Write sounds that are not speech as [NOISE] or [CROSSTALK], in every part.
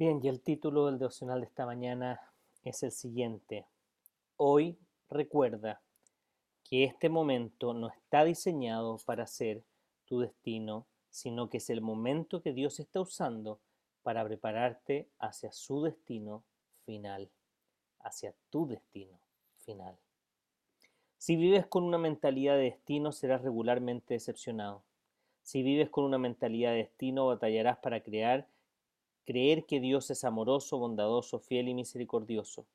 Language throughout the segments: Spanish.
Bien, y el título del devocional de esta mañana es el siguiente. Hoy recuerda que este momento no está diseñado para ser tu destino, sino que es el momento que Dios está usando para prepararte hacia su destino final, hacia tu destino final. Si vives con una mentalidad de destino, serás regularmente decepcionado. Si vives con una mentalidad de destino, batallarás para crear creer que Dios es amoroso, bondadoso, fiel y misericordioso.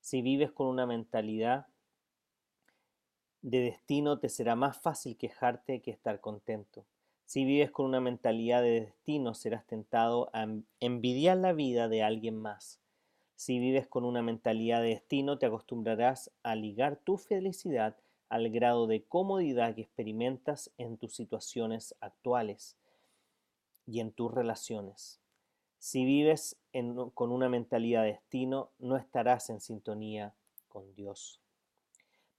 Si vives con una mentalidad de destino, te será más fácil quejarte que estar contento. Si vives con una mentalidad de destino, serás tentado a envidiar la vida de alguien más. Si vives con una mentalidad de destino, te acostumbrarás a ligar tu felicidad al grado de comodidad que experimentas en tus situaciones actuales y en tus relaciones. Si vives con una mentalidad de destino, no estarás en sintonía con Dios.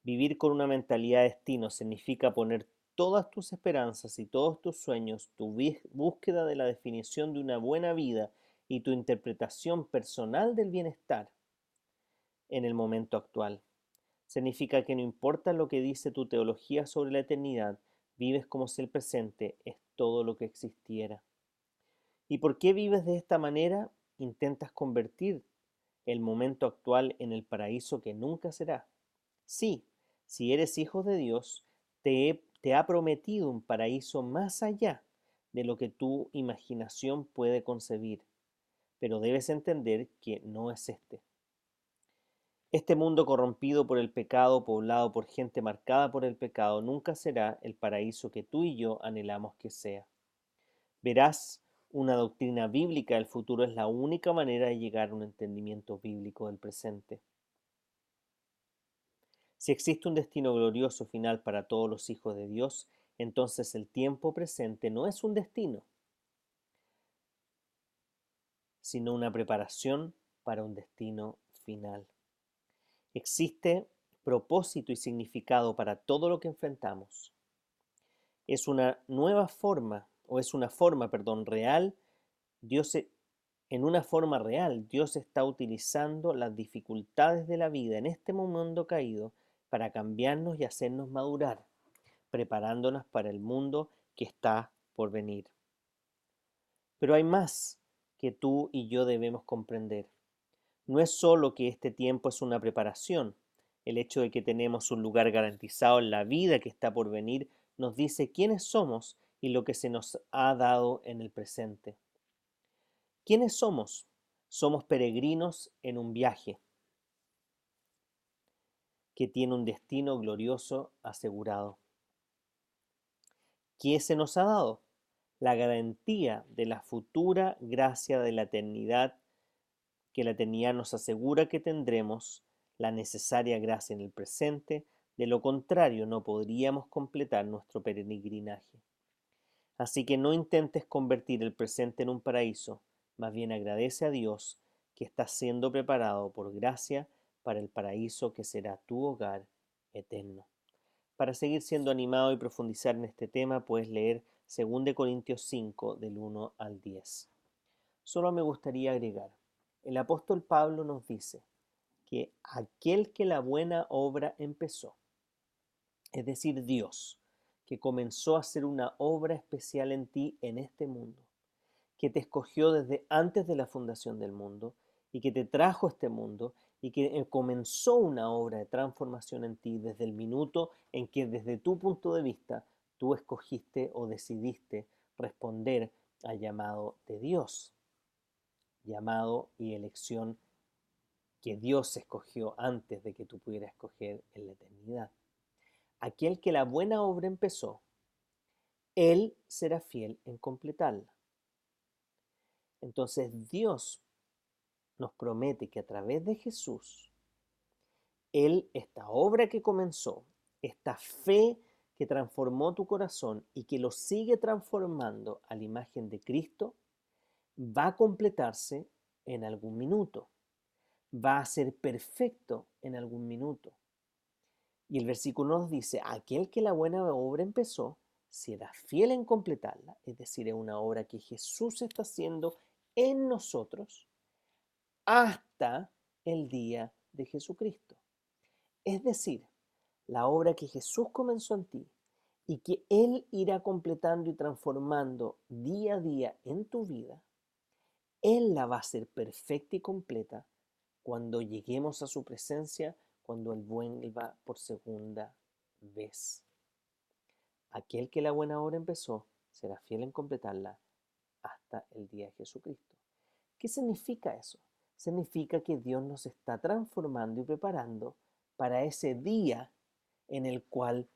Vivir con una mentalidad de destino significa poner todas tus esperanzas y todos tus sueños, tu búsqueda de la definición de una buena vida y tu interpretación personal del bienestar en el momento actual. Significa que no importa lo que dice tu teología sobre la eternidad, vives como si el presente es todo lo que existiera. ¿Y por qué vives de esta manera? Intentas convertir el momento actual en el paraíso que nunca será. Sí, si eres hijo de Dios, te, te ha prometido un paraíso más allá de lo que tu imaginación puede concebir, pero debes entender que no es este. Este mundo corrompido por el pecado, poblado por gente marcada por el pecado, nunca será el paraíso que tú y yo anhelamos que sea. Verás una doctrina bíblica del futuro es la única manera de llegar a un entendimiento bíblico del presente. Si existe un destino glorioso final para todos los hijos de Dios, entonces el tiempo presente no es un destino, sino una preparación para un destino final. Existe propósito y significado para todo lo que enfrentamos. Es una nueva forma o es una forma, perdón, real, Dios en una forma real, Dios está utilizando las dificultades de la vida en este mundo caído para cambiarnos y hacernos madurar, preparándonos para el mundo que está por venir. Pero hay más que tú y yo debemos comprender. No es solo que este tiempo es una preparación, el hecho de que tenemos un lugar garantizado en la vida que está por venir nos dice quiénes somos y lo que se nos ha dado en el presente. ¿Quiénes somos? Somos peregrinos en un viaje que tiene un destino glorioso asegurado. ¿Qué se nos ha dado? La garantía de la futura gracia de la eternidad, que la eternidad nos asegura que tendremos la necesaria gracia en el presente, de lo contrario no podríamos completar nuestro peregrinaje. Así que no intentes convertir el presente en un paraíso, más bien agradece a Dios que estás siendo preparado por gracia para el paraíso que será tu hogar eterno. Para seguir siendo animado y profundizar en este tema, puedes leer 2 Corintios 5 del 1 al 10. Solo me gustaría agregar, el apóstol Pablo nos dice que aquel que la buena obra empezó, es decir, Dios, que comenzó a hacer una obra especial en ti en este mundo, que te escogió desde antes de la fundación del mundo y que te trajo a este mundo y que eh, comenzó una obra de transformación en ti desde el minuto en que desde tu punto de vista tú escogiste o decidiste responder al llamado de Dios, llamado y elección que Dios escogió antes de que tú pudieras escoger en la eternidad. Aquel que la buena obra empezó, Él será fiel en completarla. Entonces Dios nos promete que a través de Jesús, Él, esta obra que comenzó, esta fe que transformó tu corazón y que lo sigue transformando a la imagen de Cristo, va a completarse en algún minuto, va a ser perfecto en algún minuto. Y el versículo nos dice, aquel que la buena obra empezó, será fiel en completarla, es decir, es una obra que Jesús está haciendo en nosotros hasta el día de Jesucristo. Es decir, la obra que Jesús comenzó en ti y que Él irá completando y transformando día a día en tu vida, Él la va a hacer perfecta y completa cuando lleguemos a su presencia, cuando Él vuelva por segunda vez. Aquel que la buena obra empezó será fiel en completarla hasta el día de Jesucristo. ¿Qué significa eso? Significa que Dios nos está transformando y preparando para ese día en el cual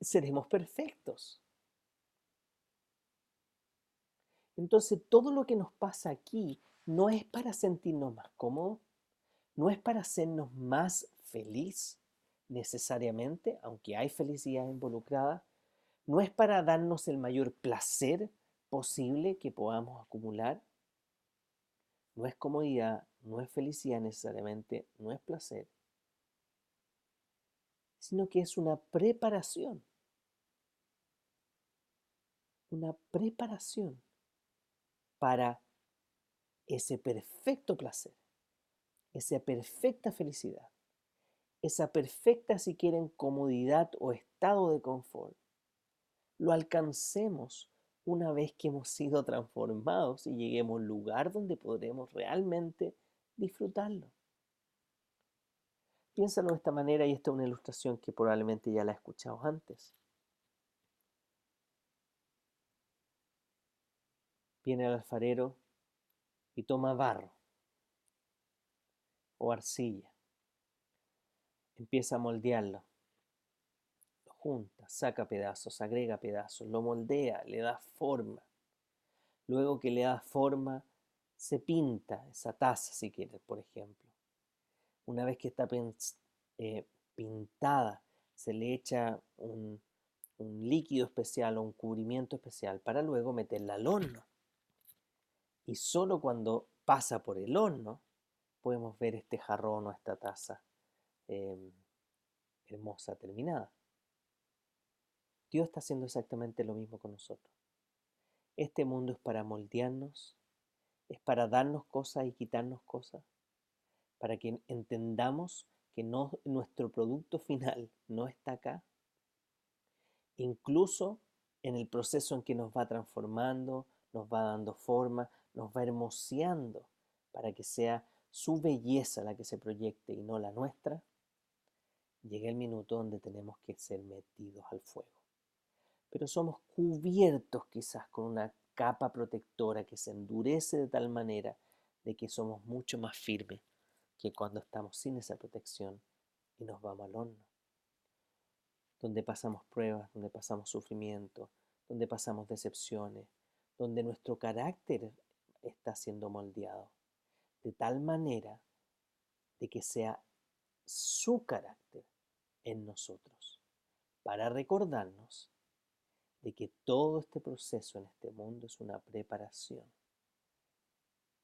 seremos perfectos. Entonces todo lo que nos pasa aquí no es para sentirnos más cómodos, no es para hacernos más feliz necesariamente, aunque hay felicidad involucrada, no es para darnos el mayor placer posible que podamos acumular, no es comodidad, no es felicidad necesariamente, no es placer, sino que es una preparación. Una preparación para ese perfecto placer, esa perfecta felicidad, esa perfecta, si quieren, comodidad o estado de confort, lo alcancemos una vez que hemos sido transformados y lleguemos al lugar donde podremos realmente disfrutarlo. Piénsalo de esta manera y esta es una ilustración que probablemente ya la he escuchado antes. Viene el alfarero y toma barro o arcilla. Empieza a moldearlo. Lo junta, saca pedazos, agrega pedazos, lo moldea, le da forma. Luego que le da forma, se pinta esa taza, si quieres, por ejemplo. Una vez que está eh, pintada, se le echa un, un líquido especial o un cubrimiento especial para luego meterla al horno. Y solo cuando pasa por el horno podemos ver este jarrón o esta taza em, hermosa terminada. Dios está haciendo exactamente lo mismo con nosotros. Este mundo es para moldearnos, es para darnos cosas y quitarnos cosas, para que entendamos que nuestro producto final no está acá. Incluso en el proceso en que nos va transformando, nos va dando forma, nos va hermoseando para que sea su belleza la que se proyecte y no la nuestra, llega el minuto donde tenemos que ser metidos al fuego. Pero somos cubiertos quizás con una capa protectora que se endurece de tal manera de que somos mucho más firmes que cuando estamos sin esa protección y nos vamos al horno, donde pasamos pruebas, donde pasamos sufrimiento, donde pasamos decepciones, donde nuestro carácter está siendo moldeado, de tal manera de que sea su carácter en nosotros, para recordarnos de que todo este proceso en este mundo es una preparación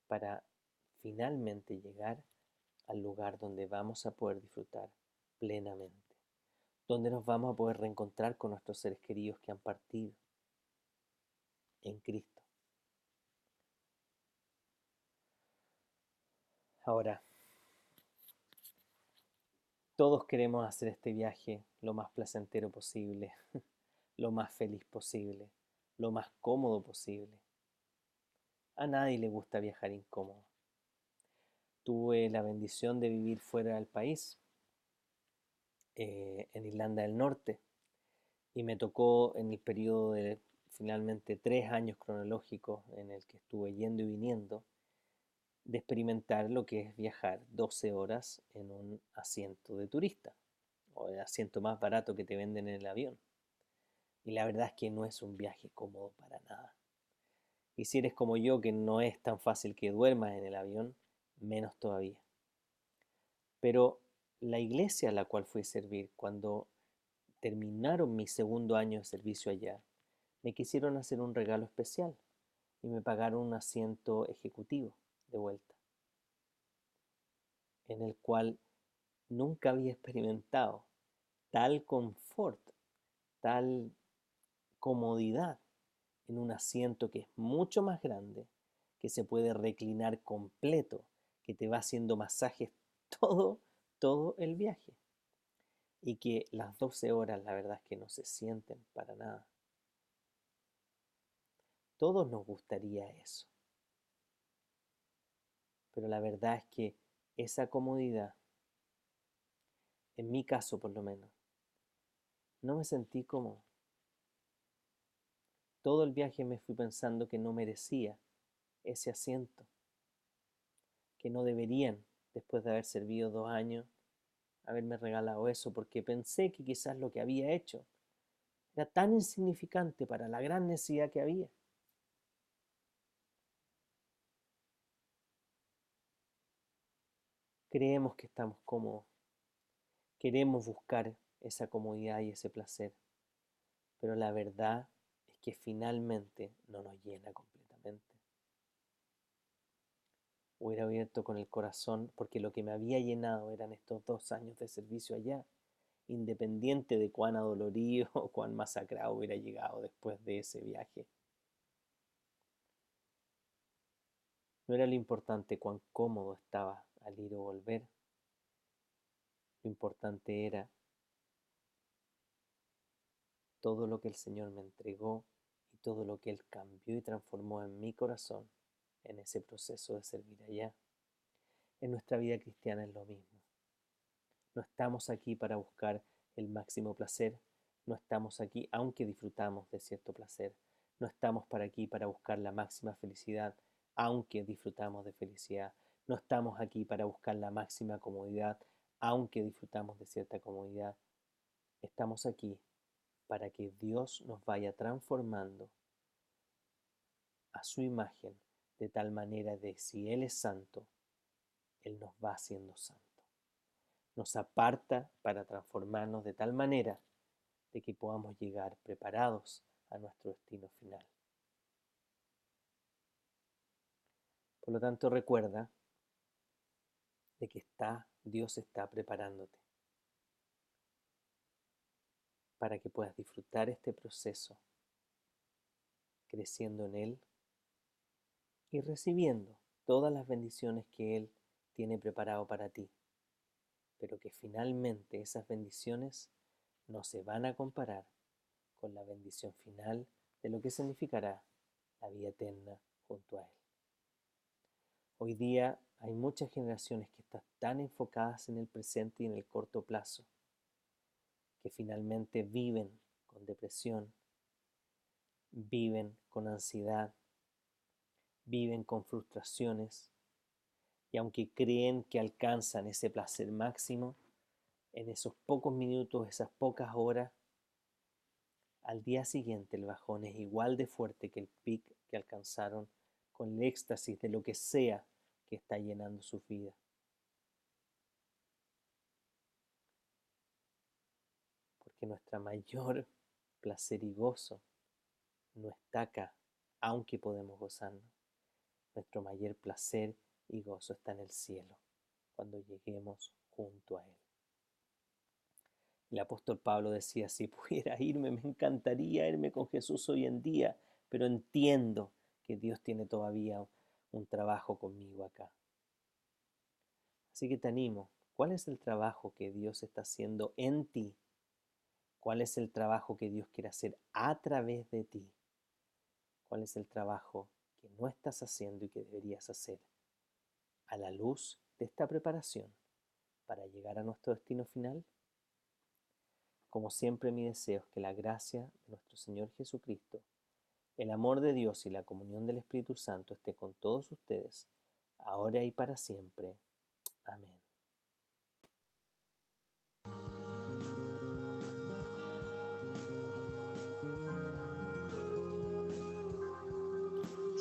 para finalmente llegar al lugar donde vamos a poder disfrutar plenamente, donde nos vamos a poder reencontrar con nuestros seres queridos que han partido en Cristo. Ahora, todos queremos hacer este viaje lo más placentero posible, [LAUGHS] lo más feliz posible, lo más cómodo posible. A nadie le gusta viajar incómodo tuve la bendición de vivir fuera del país, eh, en Irlanda del Norte, y me tocó en el periodo de finalmente tres años cronológicos en el que estuve yendo y viniendo, de experimentar lo que es viajar 12 horas en un asiento de turista o el asiento más barato que te venden en el avión. Y la verdad es que no es un viaje cómodo para nada. Y si eres como yo, que no es tan fácil que duermas en el avión, menos todavía. Pero la iglesia a la cual fui a servir, cuando terminaron mi segundo año de servicio allá, me quisieron hacer un regalo especial y me pagaron un asiento ejecutivo de vuelta, en el cual nunca había experimentado tal confort, tal comodidad en un asiento que es mucho más grande, que se puede reclinar completo, que te va haciendo masajes todo, todo el viaje. Y que las 12 horas la verdad es que no se sienten para nada. Todos nos gustaría eso. Pero la verdad es que esa comodidad, en mi caso por lo menos, no me sentí como... Todo el viaje me fui pensando que no merecía ese asiento, que no deberían, después de haber servido dos años, haberme regalado eso, porque pensé que quizás lo que había hecho era tan insignificante para la gran necesidad que había. Creemos que estamos cómodos, queremos buscar esa comodidad y ese placer. Pero la verdad es que finalmente no nos llena completamente. Hubiera abierto con el corazón porque lo que me había llenado eran estos dos años de servicio allá, independiente de cuán adolorido [LAUGHS] o cuán masacrado hubiera llegado después de ese viaje. No era lo importante cuán cómodo estaba al o volver. Lo importante era todo lo que el Señor me entregó y todo lo que Él cambió y transformó en mi corazón en ese proceso de servir allá. En nuestra vida cristiana es lo mismo. No estamos aquí para buscar el máximo placer, no estamos aquí aunque disfrutamos de cierto placer, no estamos para aquí para buscar la máxima felicidad, aunque disfrutamos de felicidad, no estamos aquí para buscar la máxima comodidad, aunque disfrutamos de cierta comodidad. Estamos aquí para que Dios nos vaya transformando a su imagen de tal manera de si Él es santo, Él nos va haciendo santo. Nos aparta para transformarnos de tal manera de que podamos llegar preparados a nuestro destino final. Por lo tanto, recuerda de que está, Dios está preparándote para que puedas disfrutar este proceso, creciendo en Él y recibiendo todas las bendiciones que Él tiene preparado para ti, pero que finalmente esas bendiciones no se van a comparar con la bendición final de lo que significará la vida eterna junto a Él. Hoy día hay muchas generaciones que están tan enfocadas en el presente y en el corto plazo que finalmente viven con depresión, viven con ansiedad, viven con frustraciones y aunque creen que alcanzan ese placer máximo, en esos pocos minutos, esas pocas horas, al día siguiente el bajón es igual de fuerte que el pic que alcanzaron con el éxtasis de lo que sea que está llenando su vida. que nuestra mayor placer y gozo no está acá, aunque podemos gozarnos. Nuestro mayor placer y gozo está en el cielo, cuando lleguemos junto a Él. El apóstol Pablo decía, si pudiera irme, me encantaría irme con Jesús hoy en día, pero entiendo que Dios tiene todavía un trabajo conmigo acá. Así que te animo, ¿cuál es el trabajo que Dios está haciendo en ti ¿Cuál es el trabajo que Dios quiere hacer a través de ti? ¿Cuál es el trabajo que no estás haciendo y que deberías hacer a la luz de esta preparación para llegar a nuestro destino final? Como siempre mi deseo es que la gracia de nuestro Señor Jesucristo, el amor de Dios y la comunión del Espíritu Santo esté con todos ustedes, ahora y para siempre. Amén.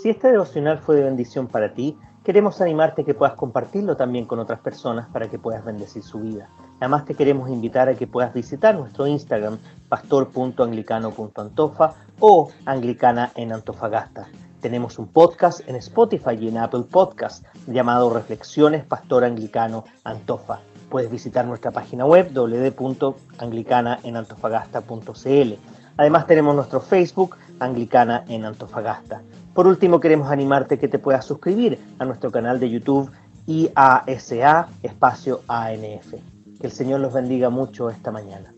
Si este devocional fue de bendición para ti, queremos animarte a que puedas compartirlo también con otras personas para que puedas bendecir su vida. Además te queremos invitar a que puedas visitar nuestro Instagram pastor.anglicano.antofa o anglicana en Antofagasta. Tenemos un podcast en Spotify y en Apple Podcast llamado Reflexiones Pastor Anglicano Antofa. Puedes visitar nuestra página web www.anglicanaenantofagasta.cl. Además tenemos nuestro Facebook Anglicana en Antofagasta. Por último, queremos animarte que te puedas suscribir a nuestro canal de YouTube IASA espacio ANF. Que el Señor los bendiga mucho esta mañana.